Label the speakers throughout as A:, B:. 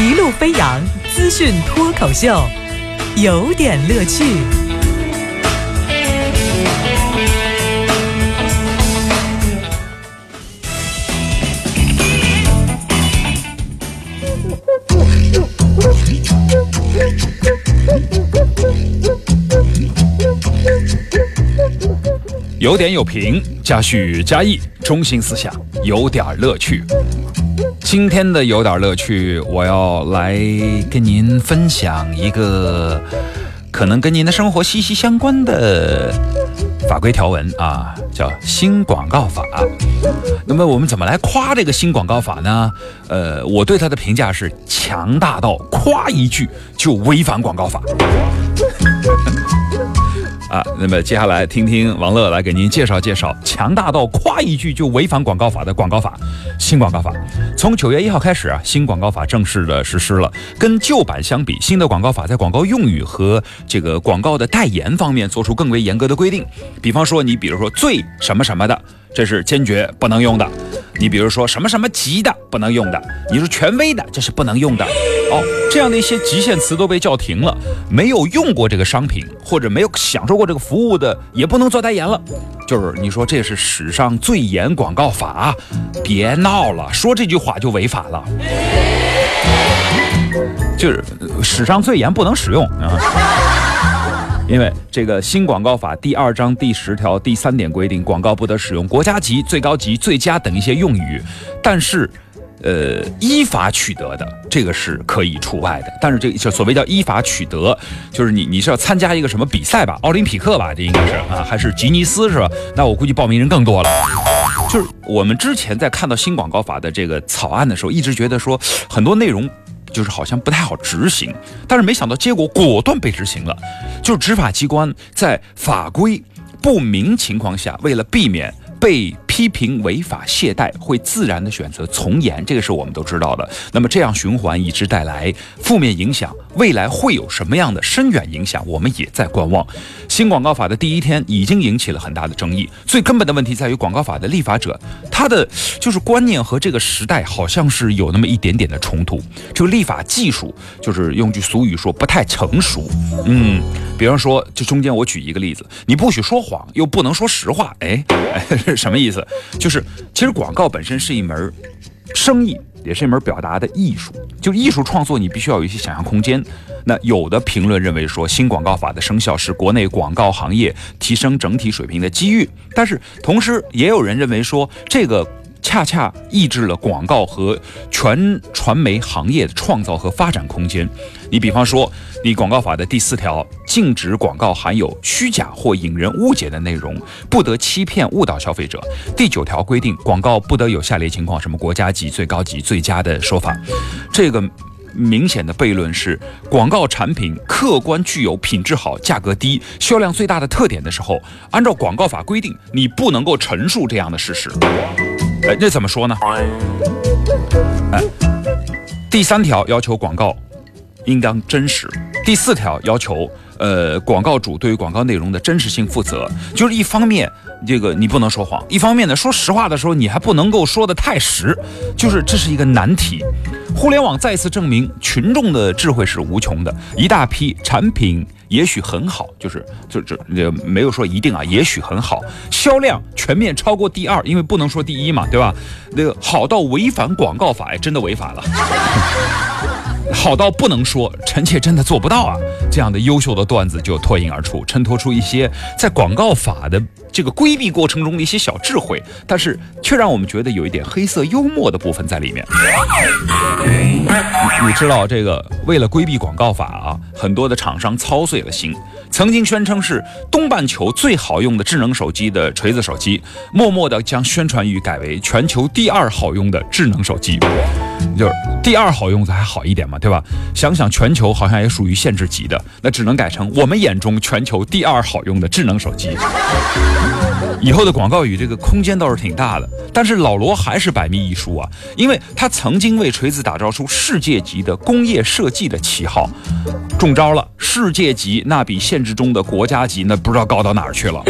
A: 一路飞扬资讯脱口秀，有点乐趣。
B: 有点有评，加叙加意，中心思想有点乐趣。今天的有点乐趣，我要来跟您分享一个可能跟您的生活息息相关的法规条文啊，叫新广告法。那么我们怎么来夸这个新广告法呢？呃，我对它的评价是强大到夸一句就违反广告法。啊，那么接下来听听王乐来给您介绍介绍强大到夸一句就违反广告法的广告法。新广告法从九月一号开始啊，新广告法正式的实施了。跟旧版相比，新的广告法在广告用语和这个广告的代言方面做出更为严格的规定。比方说，你比如说最什么什么的，这是坚决不能用的。你比如说什么什么级的不能用的，你说权威的这是不能用的。哦，这样的一些极限词都被叫停了，没有用过这个商品或者没有享受过这个服务的也不能做代言了。就是你说这是史上最严广告法，别闹了，说这句话就违法了。就是史上最严不能使用啊，因为这个新广告法第二章第十条第三点规定，广告不得使用国家级、最高级、最佳等一些用语，但是。呃，依法取得的这个是可以除外的，但是这就所谓叫依法取得，就是你你是要参加一个什么比赛吧，奥林匹克吧，这应该是啊，还是吉尼斯是吧？那我估计报名人更多了。就是我们之前在看到新广告法的这个草案的时候，一直觉得说很多内容就是好像不太好执行，但是没想到结果果断被执行了，就是执法机关在法规不明情况下，为了避免。被批评违法懈怠，会自然的选择从严，这个是我们都知道的。那么这样循环一直带来负面影响，未来会有什么样的深远影响，我们也在观望。新广告法的第一天已经引起了很大的争议，最根本的问题在于广告法的立法者，他的就是观念和这个时代好像是有那么一点点的冲突。这个立法技术就是用句俗语说不太成熟。嗯，比方说，这中间我举一个例子，你不许说谎，又不能说实话，哎哎。是什么意思？就是其实广告本身是一门生意，也是一门表达的艺术。就艺术创作，你必须要有一些想象空间。那有的评论认为说，新广告法的生效是国内广告行业提升整体水平的机遇。但是同时，也有人认为说，这个。恰恰抑制了广告和全传媒行业的创造和发展空间。你比方说，你广告法的第四条禁止广告含有虚假或引人误解的内容，不得欺骗误导消费者。第九条规定，广告不得有下列情况：什么国家级、最高级、最佳的说法。这个明显的悖论是，广告产品客观具有品质好、价格低、销量最大的特点的时候，按照广告法规定，你不能够陈述这样的事实。哎，这怎么说呢？哎，第三条要求广告应当真实，第四条要求呃广告主对于广告内容的真实性负责。就是一方面这个你不能说谎，一方面呢说实话的时候你还不能够说的太实，就是这是一个难题。互联网再次证明群众的智慧是无穷的，一大批产品。也许很好，就是就就也没有说一定啊，也许很好，销量全面超过第二，因为不能说第一嘛，对吧？那个好到违反广告法，真的违法了，好到不能说，臣妾真的做不到啊。这样的优秀的段子就脱颖而出，衬托出一些在广告法的。这个规避过程中的一些小智慧，但是却让我们觉得有一点黑色幽默的部分在里面。你知道这个为了规避广告法啊，很多的厂商操碎了心，曾经宣称是东半球最好用的智能手机的锤子手机，默默的将宣传语改为全球第二好用的智能手机，就是第二好用的还好一点嘛，对吧？想想全球好像也属于限制级的，那只能改成我们眼中全球第二好用的智能手机。以后的广告语这个空间倒是挺大的，但是老罗还是百密一疏啊，因为他曾经为锤子打造出世界级的工业设计的旗号，中招了。世界级那比现实中的国家级那不知道高到哪儿去了。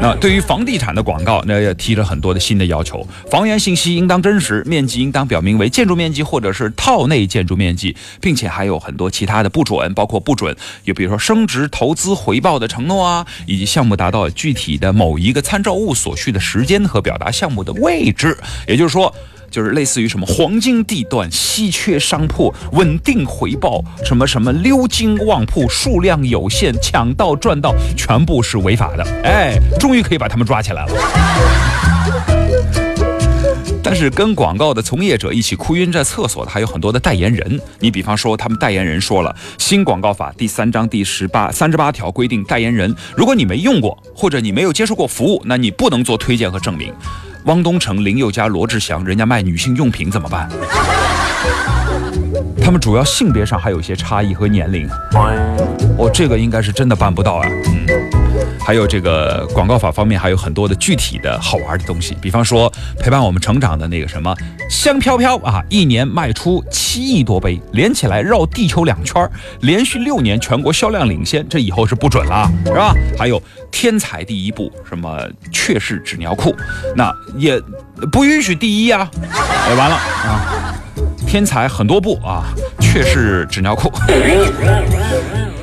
B: 那对于房地产的广告，那也提了很多的新的要求，房源信息应当真实，面积应当表明为建筑面积或者是套内建筑面积，并且还有很多其他的不准，包括不准，就比如说升值投资回报的承诺啊，以及项目达到具体的某一个参照物所需的时间和表达项目的位置，也就是说。就是类似于什么黄金地段、稀缺商铺、稳定回报，什么什么溜金旺铺，数量有限，抢到赚到，全部是违法的。哎，终于可以把他们抓起来了。但是跟广告的从业者一起哭晕在厕所的还有很多的代言人。你比方说，他们代言人说了，新广告法第三章第十八三十八条规定，代言人如果你没用过或者你没有接受过服务，那你不能做推荐和证明。汪东城、林宥嘉、罗志祥，人家卖女性用品怎么办？他们主要性别上还有一些差异和年龄。哦，这个应该是真的办不到啊。嗯，还有这个广告法方面还有很多的具体的好玩的东西，比方说陪伴我们成长的那个什么香飘飘啊，一年卖出七亿多杯，连起来绕地球两圈，连续六年全国销量领先，这以后是不准了，是吧？还有天才第一步，什么雀氏纸尿裤，那也不允许第一啊，哎，完了啊。天才很多部啊，却是纸尿裤。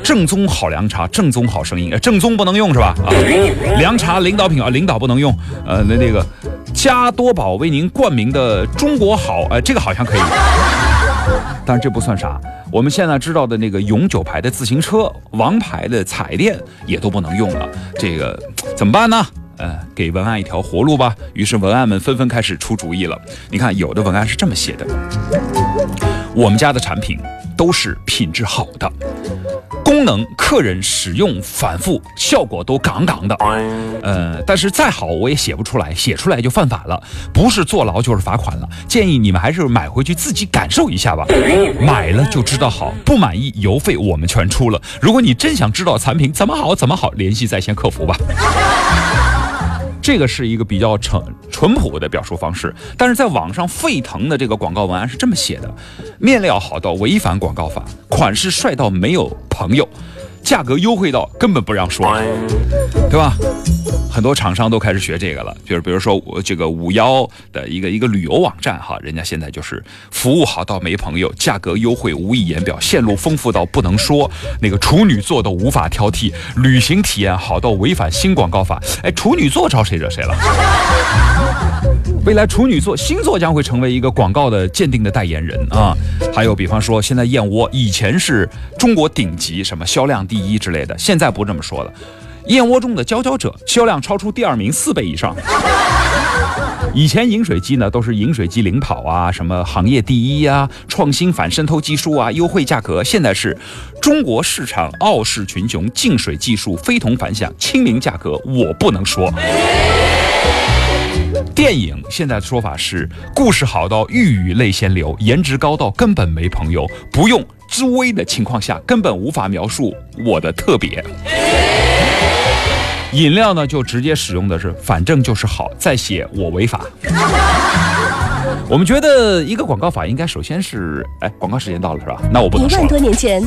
B: 正宗好凉茶，正宗好声音，正宗不能用是吧？啊，凉茶领导品啊，领导不能用。呃，那那个加多宝为您冠名的中国好，呃，这个好像可以。但是这不算啥，我们现在知道的那个永久牌的自行车、王牌的彩电也都不能用了，这个怎么办呢？呃，给文案一条活路吧。于是文案们纷纷开始出主意了。你看，有的文案是这么写的：我们家的产品都是品质好的，功能客人使用反复，效果都杠杠的。呃，但是再好我也写不出来，写出来就犯法了，不是坐牢就是罚款了。建议你们还是买回去自己感受一下吧。买了就知道好，不满意邮费我们全出了。如果你真想知道产品怎么好怎么好，联系在线客服吧。这个是一个比较纯淳朴的表述方式，但是在网上沸腾的这个广告文案是这么写的：面料好到违反广告法，款式帅到没有朋友，价格优惠到根本不让说，对吧？很多厂商都开始学这个了，就是比如说我这个五幺的一个一个旅游网站哈，人家现在就是服务好到没朋友，价格优惠无以言表，线路丰富到不能说，那个处女座都无法挑剔，旅行体验好到违反新广告法。哎，处女座招谁惹谁了？未来处女座星座将会成为一个广告的鉴定的代言人啊！还有比方说，现在燕窝以前是中国顶级什么销量第一之类的，现在不这么说了。燕窝中的佼佼者，销量超出第二名四倍以上。以前饮水机呢都是饮水机领跑啊，什么行业第一呀，创新反渗透技术啊，优惠价格。现在是中国市场傲视群雄，净水技术非同凡响，亲民价格我不能说。电影现在的说法是故事好到欲语泪先流，颜值高到根本没朋友，不用助威的情况下根本无法描述我的特别。饮料呢，就直接使用的是，反正就是好，再写我违法。我们觉得一个广告法应该首先是，哎，广告时间到了是吧？那我不能说。
C: 一万多年前。